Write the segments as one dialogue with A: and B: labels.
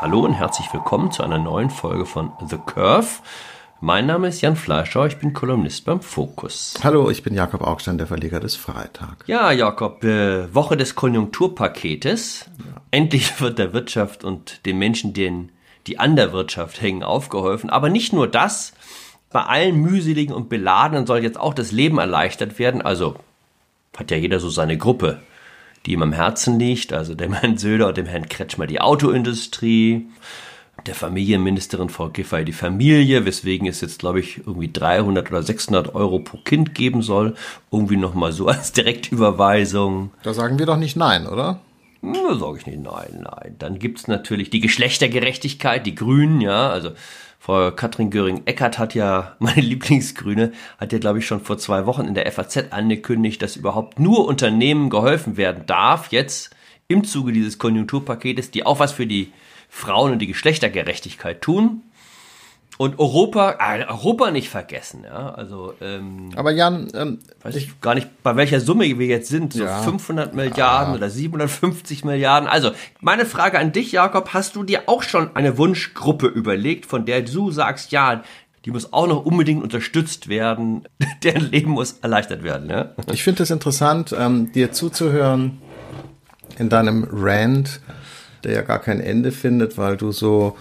A: Hallo und herzlich willkommen zu einer neuen Folge von The Curve. Mein Name ist Jan Fleischer, ich bin Kolumnist beim Fokus.
B: Hallo, ich bin Jakob Augstein, der Verleger des Freitag.
A: Ja, Jakob, äh, Woche des Konjunkturpaketes. Ja. Endlich wird der Wirtschaft und den Menschen, denen die an der Wirtschaft hängen, aufgeholfen. Aber nicht nur das, bei allen mühseligen und beladenen soll jetzt auch das Leben erleichtert werden. Also hat ja jeder so seine Gruppe die ihm am Herzen liegt, also dem Herrn Söder und dem Herrn Kretschmer die Autoindustrie, der Familienministerin Frau Giffey die Familie, weswegen es jetzt, glaube ich, irgendwie 300 oder 600 Euro pro Kind geben soll. Irgendwie nochmal so als Direktüberweisung.
B: Da sagen wir doch nicht nein, oder?
A: Da sage ich nicht nein, nein. Dann gibt es natürlich die Geschlechtergerechtigkeit, die Grünen, ja, also Frau Katrin Göring-Eckert hat ja, meine Lieblingsgrüne, hat ja, glaube ich, schon vor zwei Wochen in der FAZ angekündigt, dass überhaupt nur Unternehmen geholfen werden darf, jetzt im Zuge dieses Konjunkturpaketes, die auch was für die Frauen und die Geschlechtergerechtigkeit tun und Europa, äh, Europa nicht vergessen, ja. Also, ähm,
B: aber Jan, ähm,
A: weiß ich gar nicht, bei welcher Summe wir jetzt sind, so ja. 500 Milliarden ja. oder 750 Milliarden. Also, meine Frage an dich, Jakob, hast du dir auch schon eine Wunschgruppe überlegt, von der du sagst, ja, die muss auch noch unbedingt unterstützt werden, deren Leben muss erleichtert werden, ja?
B: Ich finde es interessant, ähm, dir zuzuhören in deinem Rant, der ja gar kein Ende findet, weil du so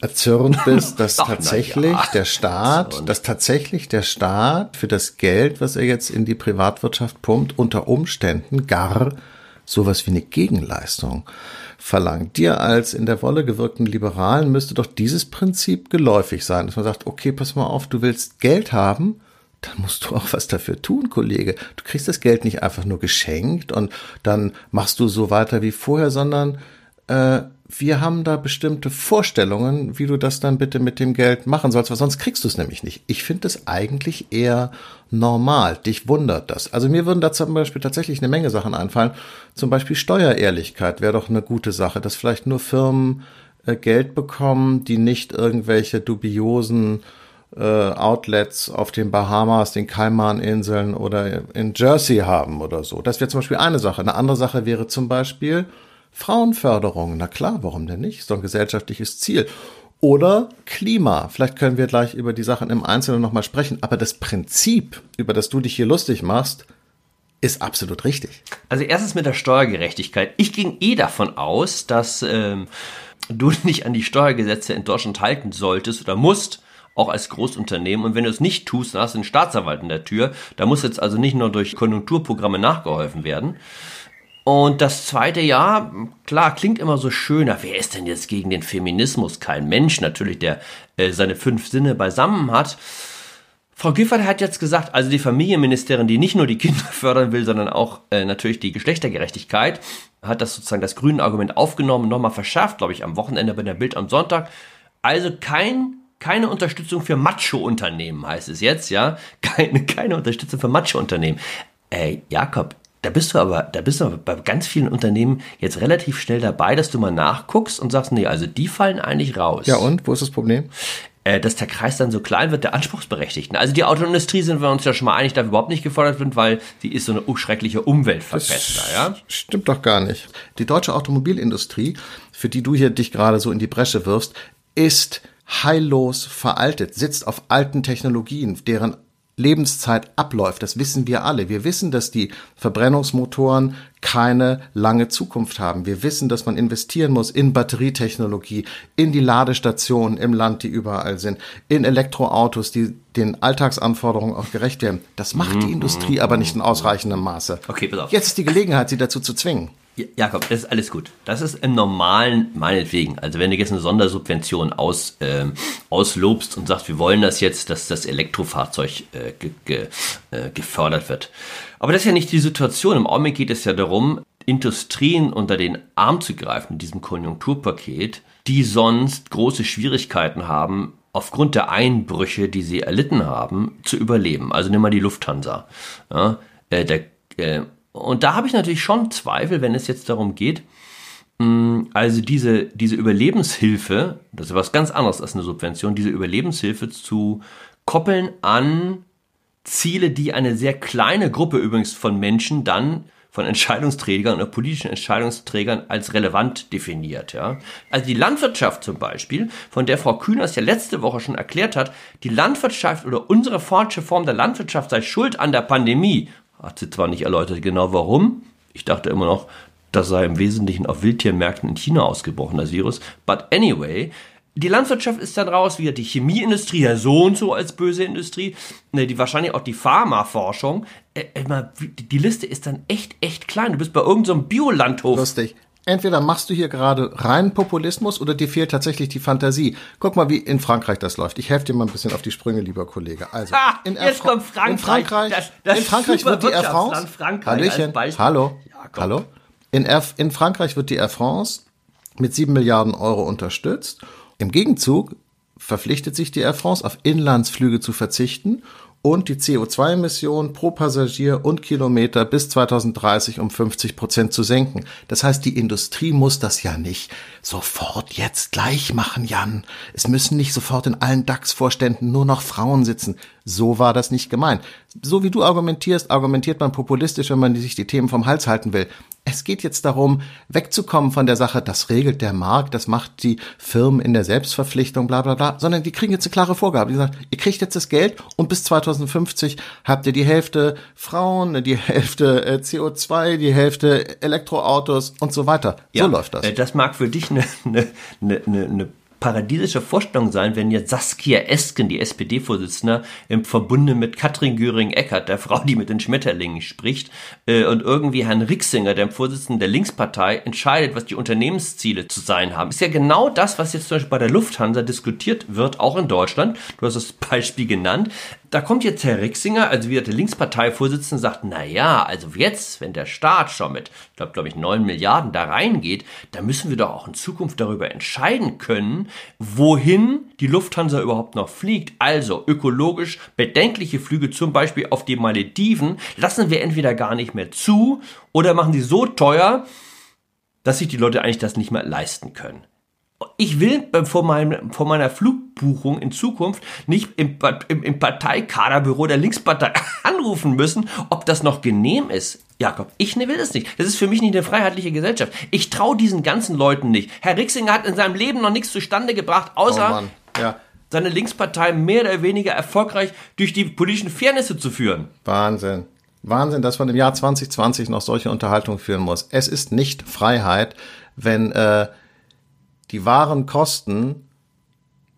B: erzürnt bist, dass Ach, tatsächlich ja. der Staat, dass tatsächlich der Staat für das Geld, was er jetzt in die Privatwirtschaft pumpt, unter Umständen gar sowas wie eine Gegenleistung verlangt. Dir als in der Wolle gewirkten Liberalen müsste doch dieses Prinzip geläufig sein, dass man sagt, okay, pass mal auf, du willst Geld haben, dann musst du auch was dafür tun, Kollege. Du kriegst das Geld nicht einfach nur geschenkt und dann machst du so weiter wie vorher, sondern äh, wir haben da bestimmte Vorstellungen, wie du das dann bitte mit dem Geld machen sollst, weil sonst kriegst du es nämlich nicht. Ich finde es eigentlich eher normal. Dich wundert das. Also mir würden da zum Beispiel tatsächlich eine Menge Sachen einfallen. Zum Beispiel Steuerehrlichkeit wäre doch eine gute Sache, dass vielleicht nur Firmen äh, Geld bekommen, die nicht irgendwelche dubiosen äh, Outlets auf den Bahamas, den Kaimaninseln oder in Jersey haben oder so. Das wäre zum Beispiel eine Sache. Eine andere Sache wäre zum Beispiel, Frauenförderung, na klar, warum denn nicht? Doch ein gesellschaftliches Ziel. Oder Klima. Vielleicht können wir gleich über die Sachen im Einzelnen nochmal sprechen. Aber das Prinzip, über das du dich hier lustig machst, ist absolut richtig.
A: Also erstens mit der Steuergerechtigkeit. Ich ging eh davon aus, dass ähm, du nicht an die Steuergesetze in Deutschland halten solltest oder musst, auch als Großunternehmen. Und wenn du es nicht tust, dann hast du einen Staatsanwalt in der Tür. Da muss jetzt also nicht nur durch Konjunkturprogramme nachgeholfen werden. Und das zweite Jahr, klar, klingt immer so schöner. Wer ist denn jetzt gegen den Feminismus? Kein Mensch, natürlich, der äh, seine fünf Sinne beisammen hat. Frau Giffert hat jetzt gesagt, also die Familienministerin, die nicht nur die Kinder fördern will, sondern auch äh, natürlich die Geschlechtergerechtigkeit, hat das sozusagen das grüne Argument aufgenommen, nochmal verschärft, glaube ich, am Wochenende bei der Bild am Sonntag. Also kein keine Unterstützung für Macho-Unternehmen heißt es jetzt, ja. Keine, keine Unterstützung für Macho-Unternehmen. Ey, Jakob, da bist du aber, da bist du aber bei ganz vielen Unternehmen jetzt relativ schnell dabei, dass du mal nachguckst und sagst, nee, also die fallen eigentlich raus.
B: Ja und, wo ist das Problem?
A: Äh, dass der Kreis dann so klein wird, der Anspruchsberechtigten. Also die Autoindustrie sind wir uns ja schon mal einig, dass überhaupt nicht gefordert wird, weil sie ist so eine schreckliche Umweltverbesserer, ja?
B: Stimmt doch gar nicht. Die deutsche Automobilindustrie, für die du hier dich gerade so in die Bresche wirfst, ist heillos veraltet, sitzt auf alten Technologien, deren Lebenszeit abläuft. Das wissen wir alle. Wir wissen, dass die Verbrennungsmotoren keine lange Zukunft haben. Wir wissen, dass man investieren muss in Batterietechnologie, in die Ladestationen im Land, die überall sind, in Elektroautos, die den Alltagsanforderungen auch gerecht werden. Das macht die mhm. Industrie aber nicht in ausreichendem Maße.
A: Okay, pass auf.
B: Jetzt ist die Gelegenheit, sie dazu zu zwingen.
A: Jakob, das ist alles gut. Das ist im normalen, meinetwegen. Also wenn du jetzt eine Sondersubvention aus, äh, auslobst und sagst, wir wollen das jetzt, dass das Elektrofahrzeug äh, ge, ge, äh, gefördert wird. Aber das ist ja nicht die Situation. Im Augenblick geht es ja darum, Industrien unter den Arm zu greifen in diesem Konjunkturpaket, die sonst große Schwierigkeiten haben, aufgrund der Einbrüche, die sie erlitten haben, zu überleben. Also nimm mal die Lufthansa. Ja, äh, der, äh, und da habe ich natürlich schon Zweifel, wenn es jetzt darum geht, mm, also diese, diese Überlebenshilfe, das ist was ganz anderes als eine Subvention, diese Überlebenshilfe zu koppeln an Ziele, die eine sehr kleine Gruppe übrigens von Menschen dann von Entscheidungsträgern oder politischen Entscheidungsträgern als relevant definiert. Ja? Also die Landwirtschaft zum Beispiel, von der Frau Kühners ja letzte Woche schon erklärt hat, die Landwirtschaft oder unsere falsche Form der Landwirtschaft sei schuld an der Pandemie, hat sie zwar nicht erläutert genau warum, ich dachte immer noch, das sei im Wesentlichen auf Wildtiermärkten in China ausgebrochen, das Virus. But anyway, die Landwirtschaft ist dann raus, wieder die Chemieindustrie, ja so und so als böse Industrie, ne, die wahrscheinlich auch die Pharmaforschung. Äh, die Liste ist dann echt, echt klein. Du bist bei irgendeinem so Biolandhof.
B: Lustig. Entweder machst du hier gerade reinen Populismus oder dir fehlt tatsächlich die Fantasie. Guck mal, wie in Frankreich das läuft. Ich helfe dir mal ein bisschen auf die Sprünge, lieber Kollege. Also,
A: ah, in jetzt kommt Frankreich.
B: In Frankreich, das, das in Frankreich wird die Air France. Hallöchen, hallo, ja, hallo. In, F in Frankreich wird die Air France mit sieben Milliarden Euro unterstützt im Gegenzug verpflichtet sich die Air France auf Inlandsflüge zu verzichten und die CO2-Emissionen pro Passagier und Kilometer bis 2030 um 50 Prozent zu senken. Das heißt, die Industrie muss das ja nicht sofort jetzt gleich machen, Jan. Es müssen nicht sofort in allen DAX-Vorständen nur noch Frauen sitzen. So war das nicht gemeint. So wie du argumentierst, argumentiert man populistisch, wenn man sich die Themen vom Hals halten will. Es geht jetzt darum, wegzukommen von der Sache, das regelt der Markt, das macht die Firmen in der Selbstverpflichtung, bla bla bla, sondern die kriegen jetzt eine klare Vorgabe. Die sagen, ihr kriegt jetzt das Geld und bis 2050 habt ihr die Hälfte Frauen, die Hälfte äh, CO2, die Hälfte Elektroautos und so weiter.
A: Ja,
B: so läuft das.
A: Äh, das mag für dich eine, eine, eine, eine paradiesische Vorstellung sein, wenn jetzt Saskia Esken, die SPD-Vorsitzende, im Verbunde mit Katrin Göring-Eckert, der Frau, die mit den Schmetterlingen spricht, äh, und irgendwie Herrn Rixinger, dem Vorsitzenden der Linkspartei, entscheidet, was die Unternehmensziele zu sein haben. Ist ja genau das, was jetzt zum Beispiel bei der Lufthansa diskutiert wird, auch in Deutschland. Du hast das Beispiel genannt. Da kommt jetzt Herr Rixinger, also wieder der Linksparteivorsitzende, sagt, na ja, also jetzt, wenn der Staat schon mit, ich glaube, glaube ich, neun Milliarden da reingeht, da müssen wir doch auch in Zukunft darüber entscheiden können, wohin die Lufthansa überhaupt noch fliegt. Also ökologisch bedenkliche Flüge, zum Beispiel auf die Malediven, lassen wir entweder gar nicht mehr zu oder machen sie so teuer, dass sich die Leute eigentlich das nicht mehr leisten können ich will vor, meinem, vor meiner Flugbuchung in Zukunft nicht im, im, im Parteikaderbüro der Linkspartei anrufen müssen, ob das noch genehm ist. Jakob, ich will das nicht. Das ist für mich nicht eine freiheitliche Gesellschaft. Ich traue diesen ganzen Leuten nicht. Herr Rixinger hat in seinem Leben noch nichts zustande gebracht, außer oh ja. seine Linkspartei mehr oder weniger erfolgreich durch die politischen Fairnisse zu führen.
B: Wahnsinn. Wahnsinn, dass man im Jahr 2020 noch solche Unterhaltungen führen muss. Es ist nicht Freiheit, wenn äh, die wahren Kosten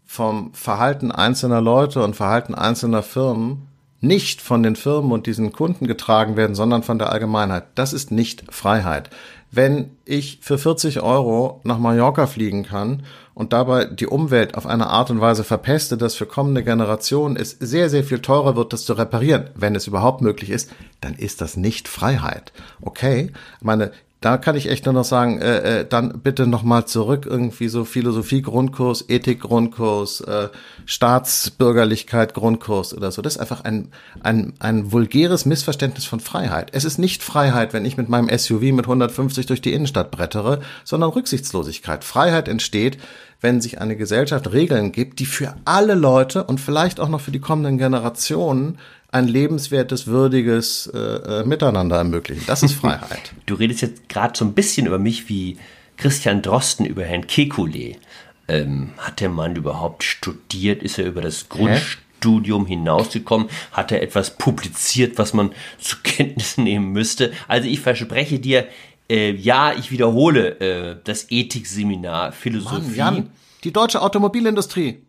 B: vom Verhalten einzelner Leute und Verhalten einzelner Firmen nicht von den Firmen und diesen Kunden getragen werden, sondern von der Allgemeinheit. Das ist nicht Freiheit. Wenn ich für 40 Euro nach Mallorca fliegen kann und dabei die Umwelt auf eine Art und Weise verpeste, dass für kommende Generationen es sehr, sehr viel teurer wird, das zu reparieren, wenn es überhaupt möglich ist, dann ist das nicht Freiheit. Okay? Meine, da kann ich echt nur noch sagen, äh, äh, dann bitte nochmal zurück, irgendwie so Philosophie-Grundkurs, Ethik-Grundkurs, äh, Staatsbürgerlichkeit-Grundkurs oder so. Das ist einfach ein, ein, ein vulgäres Missverständnis von Freiheit. Es ist nicht Freiheit, wenn ich mit meinem SUV mit 150 durch die Innenstadt brettere, sondern Rücksichtslosigkeit. Freiheit entsteht, wenn sich eine Gesellschaft Regeln gibt, die für alle Leute und vielleicht auch noch für die kommenden Generationen ein lebenswertes, würdiges äh, äh, Miteinander ermöglichen. Das ist Freiheit.
A: Du redest jetzt gerade so ein bisschen über mich wie Christian Drosten über Herrn Kekulé. Ähm, hat der Mann überhaupt studiert? Ist er über das Grundstudium hinausgekommen? Hat er etwas publiziert, was man zur Kenntnis nehmen müsste? Also ich verspreche dir, äh, ja, ich wiederhole äh, das Ethikseminar Philosophie. Mann, Jan,
B: die deutsche Automobilindustrie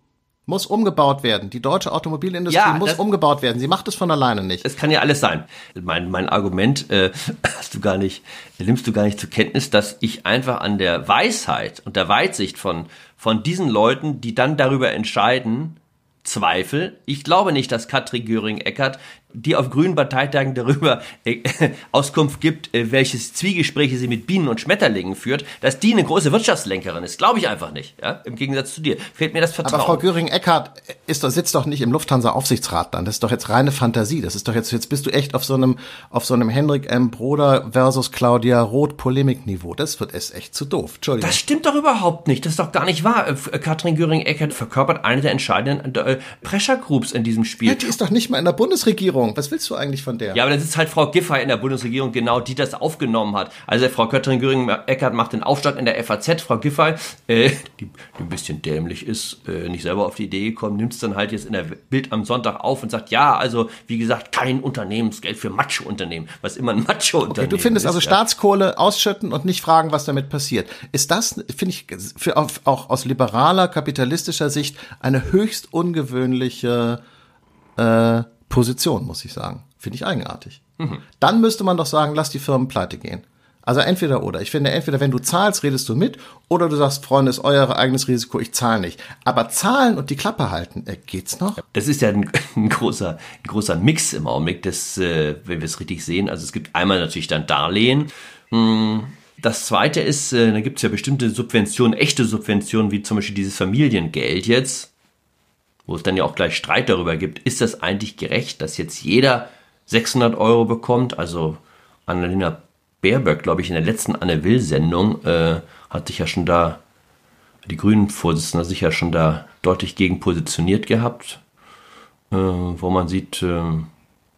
B: muss umgebaut werden. Die deutsche Automobilindustrie ja, muss umgebaut werden. Sie macht es von alleine nicht.
A: Es kann ja alles sein. Mein, mein Argument äh, hast du gar nicht, nimmst du gar nicht zur Kenntnis, dass ich einfach an der Weisheit und der Weitsicht von, von diesen Leuten, die dann darüber entscheiden, Zweifel. Ich glaube nicht, dass Katrin Göring-Eckert die auf grünen Parteitagen darüber äh, Auskunft gibt, äh, welches Zwiegespräche sie mit Bienen und Schmetterlingen führt, dass die eine große Wirtschaftslenkerin ist, glaube ich einfach nicht. Ja? Im Gegensatz zu dir fehlt mir das Vertrauen.
B: Aber Frau Göring-Eckardt ist doch, sitzt doch nicht im Lufthansa-Aufsichtsrat dann. Das ist doch jetzt reine Fantasie. Das ist doch jetzt jetzt bist du echt auf so einem auf so einem Henrik M. Broder versus Claudia Roth Polemikniveau. Das wird es echt zu doof.
A: Entschuldigung. Das stimmt doch überhaupt nicht. Das ist doch gar nicht wahr. Äh, Katrin Göring-Eckardt verkörpert eine der entscheidenden äh, Pressure Groups in diesem Spiel. Ja,
B: die ist doch nicht mal in der Bundesregierung. Regierung. Was willst du eigentlich von der?
A: Ja, aber das ist halt Frau Giffey in der Bundesregierung genau, die das aufgenommen hat. Also Frau Kötterin Göring Eckert macht den Aufstand in der FAZ. Frau Giffey, äh, die, die ein bisschen dämlich ist, äh, nicht selber auf die Idee gekommen, nimmt es dann halt jetzt in der Bild am Sonntag auf und sagt, ja, also wie gesagt, kein Unternehmensgeld für Macho-Unternehmen, was immer ein Macho-Unternehmen okay,
B: Du findest also ist, also Staatskohle ausschütten und nicht fragen, was damit passiert. Ist das, finde ich, für, auch aus liberaler, kapitalistischer Sicht eine höchst ungewöhnliche äh, Position, muss ich sagen. Finde ich eigenartig. Mhm. Dann müsste man doch sagen, lass die Firmen pleite gehen. Also entweder oder. Ich finde, entweder wenn du zahlst, redest du mit, oder du sagst, Freunde, ist euer eigenes Risiko, ich zahle nicht. Aber zahlen und die Klappe halten, äh, geht's noch?
A: Das ist ja ein, ein, großer, ein großer Mix im Augenblick, das, äh, wenn wir es richtig sehen. Also es gibt einmal natürlich dann Darlehen. Hm. Das zweite ist, äh, da gibt es ja bestimmte Subventionen, echte Subventionen, wie zum Beispiel dieses Familiengeld jetzt, wo es dann ja auch gleich Streit darüber gibt, ist das eigentlich gerecht, dass jetzt jeder 600 Euro bekommt? Also Annalena Baerbock, glaube ich, in der letzten Anne Will-Sendung äh, hat sich ja schon da, die Grünen-Vorsitzende sich ja schon da deutlich gegen positioniert gehabt, äh, wo man sieht, äh,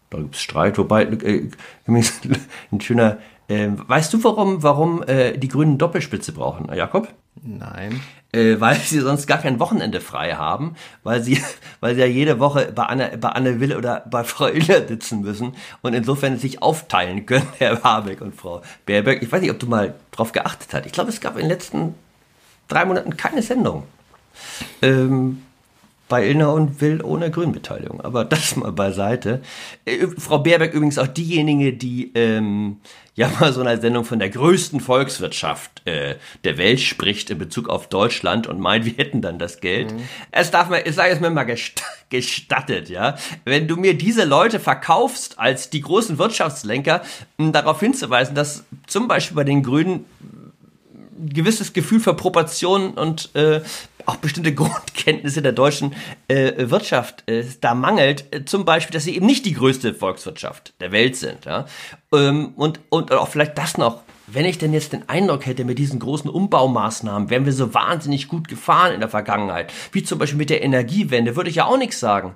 A: da gibt es Streit, wobei, äh, ein schöner, äh, weißt du, warum, warum äh, die Grünen Doppelspitze brauchen, Jakob?
B: Nein
A: äh, weil sie sonst gar kein Wochenende frei haben, weil sie, weil sie ja jede Woche bei Anne, bei Anne Will oder bei Frau Iller sitzen müssen und insofern sich aufteilen können, Herr Habeck und Frau Baerbeck. Ich weiß nicht, ob du mal drauf geachtet hast. Ich glaube, es gab in den letzten drei Monaten keine Sendung. Ähm, bei Illner und Will ohne Grünbeteiligung. Aber das mal beiseite. Äh, Frau Baerbeck übrigens auch diejenige, die ähm, ja mal so einer Sendung von der größten Volkswirtschaft äh, der Welt spricht in Bezug auf Deutschland und meint, wir hätten dann das Geld. Mhm. Es darf man, ich sage es mir mal gest gestattet, ja. Wenn du mir diese Leute verkaufst als die großen Wirtschaftslenker, darauf hinzuweisen, dass zum Beispiel bei den Grünen ein gewisses Gefühl für Proportionen und äh, auch bestimmte Grundkenntnisse der deutschen äh, Wirtschaft äh, da mangelt. Äh, zum Beispiel, dass sie eben nicht die größte Volkswirtschaft der Welt sind. Ja? Ähm, und, und auch vielleicht das noch. Wenn ich denn jetzt den Eindruck hätte, mit diesen großen Umbaumaßnahmen wären wir so wahnsinnig gut gefahren in der Vergangenheit, wie zum Beispiel mit der Energiewende, würde ich ja auch nichts sagen.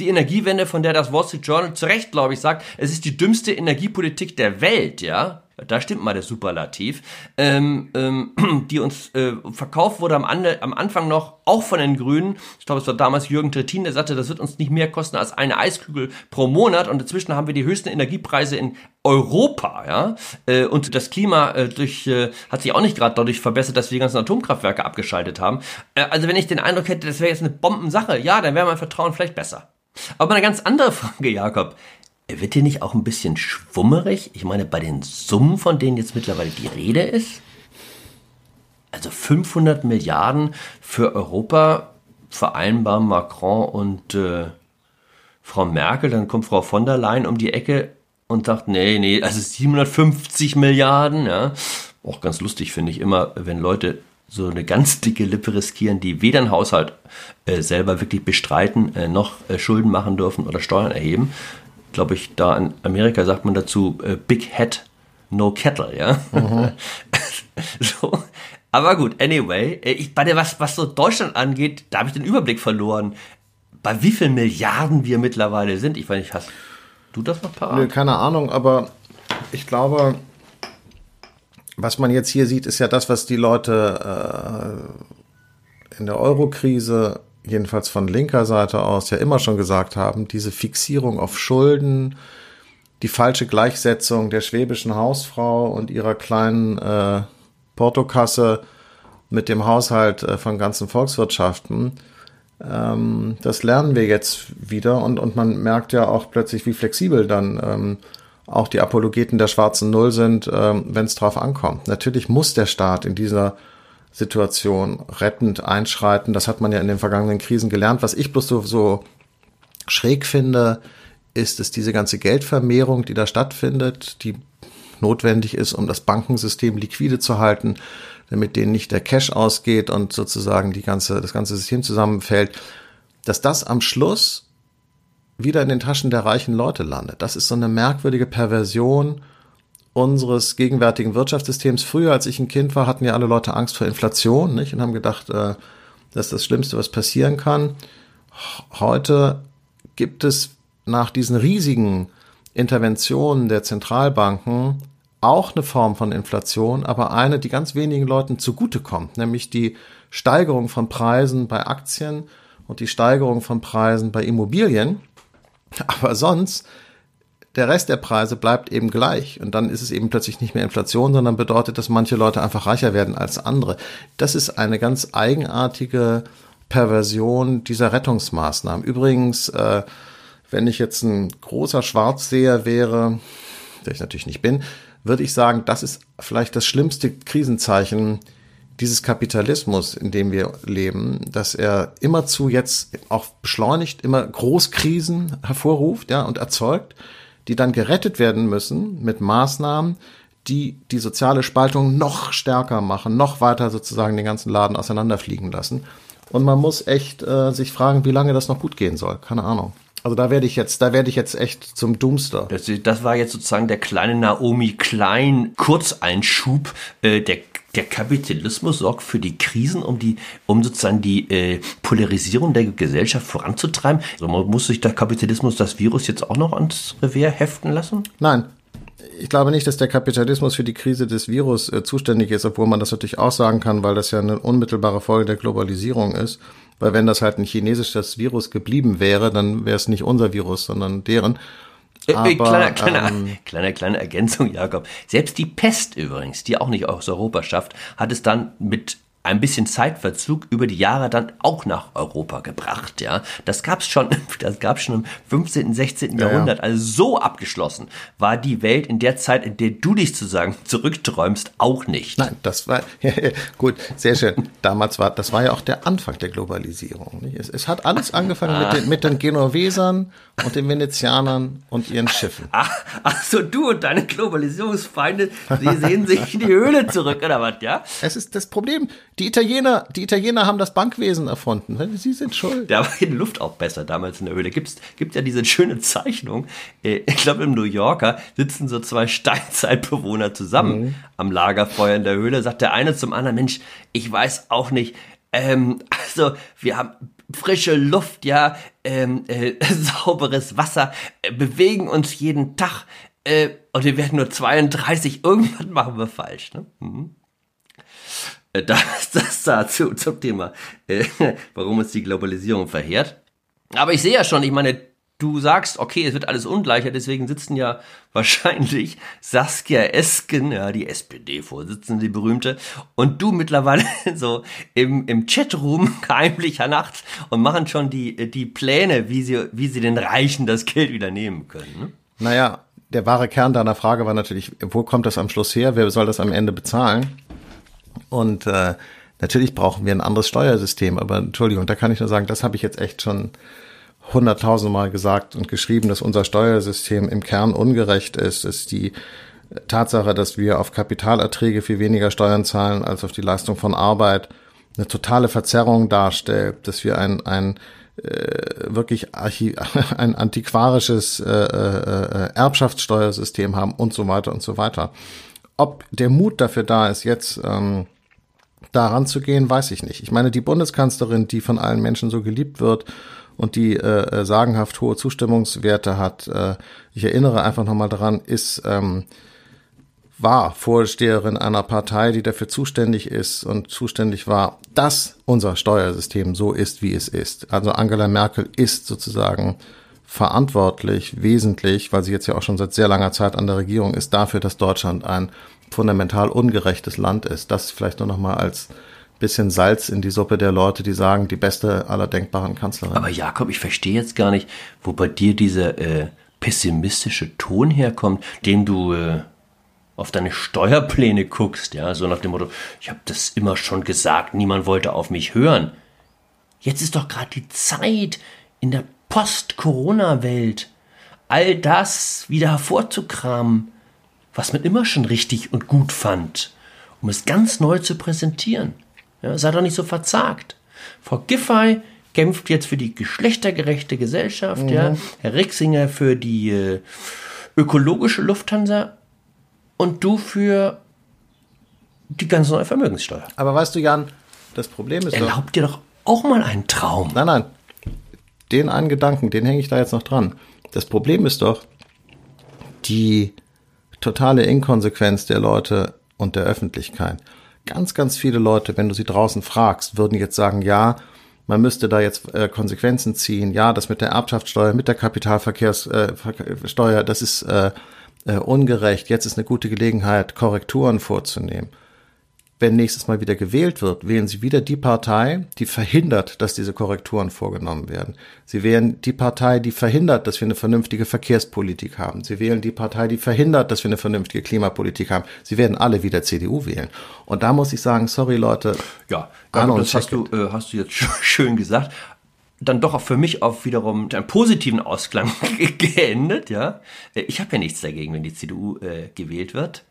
A: Die Energiewende, von der das Wall Street Journal zu Recht, glaube ich, sagt, es ist die dümmste Energiepolitik der Welt, ja da stimmt mal der Superlativ, ähm, ähm, die uns äh, verkauft wurde am, Ande, am Anfang noch, auch von den Grünen. Ich glaube, es war damals Jürgen Trittin, der sagte, das wird uns nicht mehr kosten als eine Eiskügel pro Monat. Und inzwischen haben wir die höchsten Energiepreise in Europa, ja. Äh, und das Klima äh, durch, äh, hat sich auch nicht gerade dadurch verbessert, dass wir die ganzen Atomkraftwerke abgeschaltet haben. Äh, also wenn ich den Eindruck hätte, das wäre jetzt eine Bombensache, ja, dann wäre mein Vertrauen vielleicht besser. Aber eine ganz andere Frage, Jakob. Wird dir nicht auch ein bisschen schwummerig? Ich meine, bei den Summen, von denen jetzt mittlerweile die Rede ist? Also 500 Milliarden für Europa vereinbaren Macron und äh, Frau Merkel, dann kommt Frau von der Leyen um die Ecke und sagt, nee, nee, also 750 Milliarden, ja. Auch ganz lustig finde ich immer, wenn Leute so eine ganz dicke Lippe riskieren, die weder einen Haushalt äh, selber wirklich bestreiten, äh, noch äh, Schulden machen dürfen oder Steuern erheben glaube ich, da in Amerika sagt man dazu äh, Big Head, No Kettle, ja. Mhm. so. Aber gut, anyway, äh, ich, bei der, was, was so Deutschland angeht, da habe ich den Überblick verloren. Bei wie vielen Milliarden wir mittlerweile sind. Ich weiß nicht, hast du das noch parat?
B: Nee, keine Ahnung, aber ich glaube, was man jetzt hier sieht, ist ja das, was die Leute äh, in der Eurokrise jedenfalls von linker Seite aus ja immer schon gesagt haben, diese Fixierung auf Schulden, die falsche Gleichsetzung der schwäbischen Hausfrau und ihrer kleinen äh, Portokasse mit dem Haushalt äh, von ganzen Volkswirtschaften, ähm, das lernen wir jetzt wieder und, und man merkt ja auch plötzlich, wie flexibel dann ähm, auch die Apologeten der schwarzen Null sind, ähm, wenn es drauf ankommt. Natürlich muss der Staat in dieser Situation rettend einschreiten. Das hat man ja in den vergangenen Krisen gelernt. Was ich bloß so, so schräg finde, ist es diese ganze Geldvermehrung, die da stattfindet, die notwendig ist, um das Bankensystem liquide zu halten, damit denen nicht der Cash ausgeht und sozusagen die ganze, das ganze System zusammenfällt, dass das am Schluss wieder in den Taschen der reichen Leute landet. Das ist so eine merkwürdige Perversion unseres gegenwärtigen Wirtschaftssystems. Früher, als ich ein Kind war, hatten ja alle Leute Angst vor Inflation nicht? und haben gedacht, äh, das ist das Schlimmste, was passieren kann. Heute gibt es nach diesen riesigen Interventionen der Zentralbanken auch eine Form von Inflation, aber eine, die ganz wenigen Leuten zugutekommt, nämlich die Steigerung von Preisen bei Aktien und die Steigerung von Preisen bei Immobilien. Aber sonst, der Rest der Preise bleibt eben gleich. Und dann ist es eben plötzlich nicht mehr Inflation, sondern bedeutet, dass manche Leute einfach reicher werden als andere. Das ist eine ganz eigenartige Perversion dieser Rettungsmaßnahmen. Übrigens, äh, wenn ich jetzt ein großer Schwarzseher wäre, der ich natürlich nicht bin, würde ich sagen, das ist vielleicht das schlimmste Krisenzeichen dieses Kapitalismus, in dem wir leben, dass er immerzu jetzt auch beschleunigt, immer Großkrisen hervorruft, ja, und erzeugt, die dann gerettet werden müssen mit Maßnahmen, die die soziale Spaltung noch stärker machen, noch weiter sozusagen den ganzen Laden auseinanderfliegen lassen. Und man muss echt äh, sich fragen, wie lange das noch gut gehen soll. Keine Ahnung. Also da werde ich jetzt, da werde ich jetzt echt zum Doomster.
A: Das, das war jetzt sozusagen der kleine Naomi Klein Kurzeinschub äh, der der Kapitalismus sorgt für die Krisen, um die, um sozusagen die äh, Polarisierung der Gesellschaft voranzutreiben. Also muss sich der Kapitalismus das Virus jetzt auch noch ans Revier heften lassen?
B: Nein. Ich glaube nicht, dass der Kapitalismus für die Krise des Virus äh, zuständig ist, obwohl man das natürlich auch sagen kann, weil das ja eine unmittelbare Folge der Globalisierung ist. Weil wenn das halt ein chinesisches Virus geblieben wäre, dann wäre es nicht unser Virus, sondern deren.
A: Äh, äh, Aber, kleiner, kleiner, ähm, kleine, kleine Ergänzung, Jakob. Selbst die Pest übrigens, die auch nicht aus Europa schafft, hat es dann mit ein bisschen Zeitverzug über die Jahre dann auch nach Europa gebracht, ja. Das gab's schon, das gab's schon im 15., 16. Ja, Jahrhundert. Also so abgeschlossen war die Welt in der Zeit, in der du dich sozusagen zurückträumst, auch nicht.
B: Nein, das war, gut, sehr schön. Damals war, das war ja auch der Anfang der Globalisierung. Nicht? Es, es hat alles angefangen mit den, mit den Genovesern und den Venezianern und ihren Schiffen.
A: Ach, ach so, du und deine Globalisierungsfeinde, die sehen sich in die Höhle zurück, oder was, ja?
B: Es ist das Problem. Die Italiener, die Italiener haben das Bankwesen erfunden. Sie sind schuld.
A: Da war die Luft auch besser damals in der Höhle. Gibt's, gibt ja diese schöne Zeichnung. Äh, ich glaube, im New Yorker sitzen so zwei Steinzeitbewohner zusammen mhm. am Lagerfeuer in der Höhle. Sagt der eine zum anderen, Mensch, ich weiß auch nicht, ähm, also wir haben frische Luft, ja, ähm, äh, sauberes Wasser, äh, bewegen uns jeden Tag äh, und wir werden nur 32. Irgendwann machen wir falsch. Ne? Mhm. Äh, das, das dazu zum Thema, äh, warum uns die Globalisierung verheert. Aber ich sehe ja schon, ich meine, du sagst, okay, es wird alles ungleicher, deswegen sitzen ja wahrscheinlich Saskia Esken, ja, die SPD-Vorsitzende, die berühmte, und du mittlerweile so im, im Chatroom heimlicher Nacht und machen schon die, die Pläne, wie sie, wie sie den Reichen das Geld wieder nehmen können. Ne?
B: Naja, der wahre Kern deiner Frage war natürlich, wo kommt das am Schluss her? Wer soll das am Ende bezahlen? Und äh, natürlich brauchen wir ein anderes Steuersystem, aber Entschuldigung, da kann ich nur sagen, das habe ich jetzt echt schon hunderttausendmal gesagt und geschrieben, dass unser Steuersystem im Kern ungerecht ist, ist die Tatsache, dass wir auf Kapitalerträge viel weniger Steuern zahlen als auf die Leistung von Arbeit, eine totale Verzerrung darstellt, dass wir ein, ein äh, wirklich archi ein antiquarisches äh, äh, Erbschaftssteuersystem haben und so weiter und so weiter. Ob der Mut dafür da ist, jetzt ähm, daran zu gehen, weiß ich nicht. Ich meine, die Bundeskanzlerin, die von allen Menschen so geliebt wird und die äh, äh sagenhaft hohe Zustimmungswerte hat, äh, ich erinnere einfach nochmal daran, ist ähm, war Vorsteherin einer Partei, die dafür zuständig ist und zuständig war, dass unser Steuersystem so ist, wie es ist. Also Angela Merkel ist sozusagen verantwortlich, wesentlich, weil sie jetzt ja auch schon seit sehr langer Zeit an der Regierung ist, dafür, dass Deutschland ein fundamental ungerechtes Land ist. Das vielleicht nur noch mal als bisschen Salz in die Suppe der Leute, die sagen, die beste aller denkbaren Kanzlerin.
A: Aber Jakob, ich verstehe jetzt gar nicht, wo bei dir dieser äh, pessimistische Ton herkommt, dem du äh, auf deine Steuerpläne guckst, ja, so nach dem Motto, ich habe das immer schon gesagt, niemand wollte auf mich hören. Jetzt ist doch gerade die Zeit, in der Post-Corona-Welt all das wieder hervorzukramen, was man immer schon richtig und gut fand, um es ganz neu zu präsentieren. Ja, sei doch nicht so verzagt. Frau Giffey kämpft jetzt für die geschlechtergerechte Gesellschaft, mhm. ja. Herr Rixinger für die äh, ökologische Lufthansa und du für die ganz neue Vermögenssteuer.
B: Aber weißt du, Jan, das Problem ist
A: Erlaubt doch, dir doch auch mal einen Traum.
B: Nein, nein, den einen Gedanken, den hänge ich da jetzt noch dran. Das Problem ist doch die totale Inkonsequenz der Leute und der Öffentlichkeit. Ganz, ganz viele Leute, wenn du sie draußen fragst, würden jetzt sagen, ja, man müsste da jetzt äh, Konsequenzen ziehen. Ja, das mit der Erbschaftssteuer, mit der Kapitalverkehrssteuer, äh, das ist äh, äh, ungerecht. Jetzt ist eine gute Gelegenheit, Korrekturen vorzunehmen wenn nächstes Mal wieder gewählt wird, wählen Sie wieder die Partei, die verhindert, dass diese Korrekturen vorgenommen werden. Sie wählen die Partei, die verhindert, dass wir eine vernünftige Verkehrspolitik haben. Sie wählen die Partei, die verhindert, dass wir eine vernünftige Klimapolitik haben. Sie werden alle wieder CDU wählen. Und da muss ich sagen, sorry Leute.
A: Ja, Arno das hast du, äh, hast du jetzt schön gesagt dann doch auch für mich auf wiederum einen positiven Ausklang geendet, ja. Äh, ich habe ja nichts dagegen, wenn die CDU äh, gewählt wird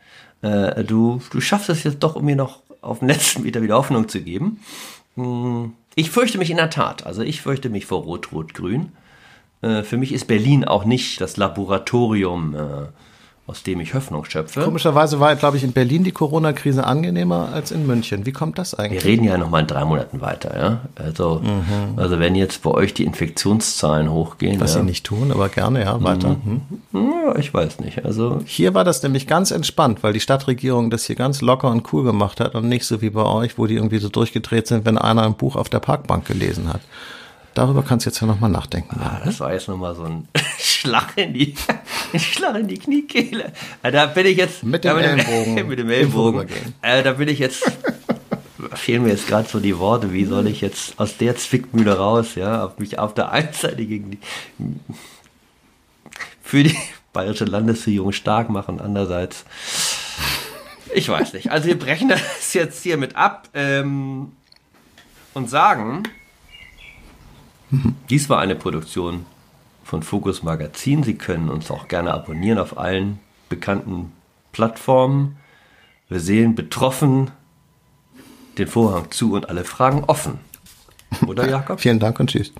A: äh, du, du schaffst es jetzt doch, um mir noch auf den letzten Meter wieder Hoffnung zu geben. Hm, ich fürchte mich in der Tat. Also ich fürchte mich vor Rot-Rot-Grün. Äh, für mich ist Berlin auch nicht das Laboratorium äh, aus dem ich Hoffnung schöpfe.
B: Komischerweise war, glaube ich, in Berlin die Corona-Krise angenehmer als in München. Wie kommt das eigentlich?
A: Wir reden ja noch mal in drei Monaten weiter, ja. Also, mhm. also wenn jetzt bei euch die Infektionszahlen hochgehen.
B: Was
A: ja.
B: sie nicht tun, aber gerne, ja, weiter. Mhm.
A: Mhm. Ja, ich weiß nicht. Also
B: hier war das nämlich ganz entspannt, weil die Stadtregierung das hier ganz locker und cool gemacht hat und nicht so wie bei euch, wo die irgendwie so durchgedreht sind, wenn einer ein Buch auf der Parkbank gelesen hat. Darüber kannst du jetzt ja nochmal nachdenken.
A: Ah, das war jetzt nochmal so ein Schlag in die, Schlag in die Kniekehle. Ah, da bin ich jetzt.
B: Mit dem Ellenbogen.
A: mit dem Ellenbogen. Äh, da bin ich jetzt. fehlen mir jetzt gerade so die Worte. Wie soll ich jetzt aus der Zwickmühle raus, ja, auf mich auf der einen Seite gegen die. für die bayerische Landesregierung stark machen, andererseits. Ich weiß nicht. Also wir brechen das jetzt hiermit ab ähm, und sagen, dies war eine Produktion von Focus Magazin. Sie können uns auch gerne abonnieren auf allen bekannten Plattformen. Wir sehen betroffen den Vorhang zu und alle Fragen offen. Oder Jakob?
B: Vielen Dank und tschüss.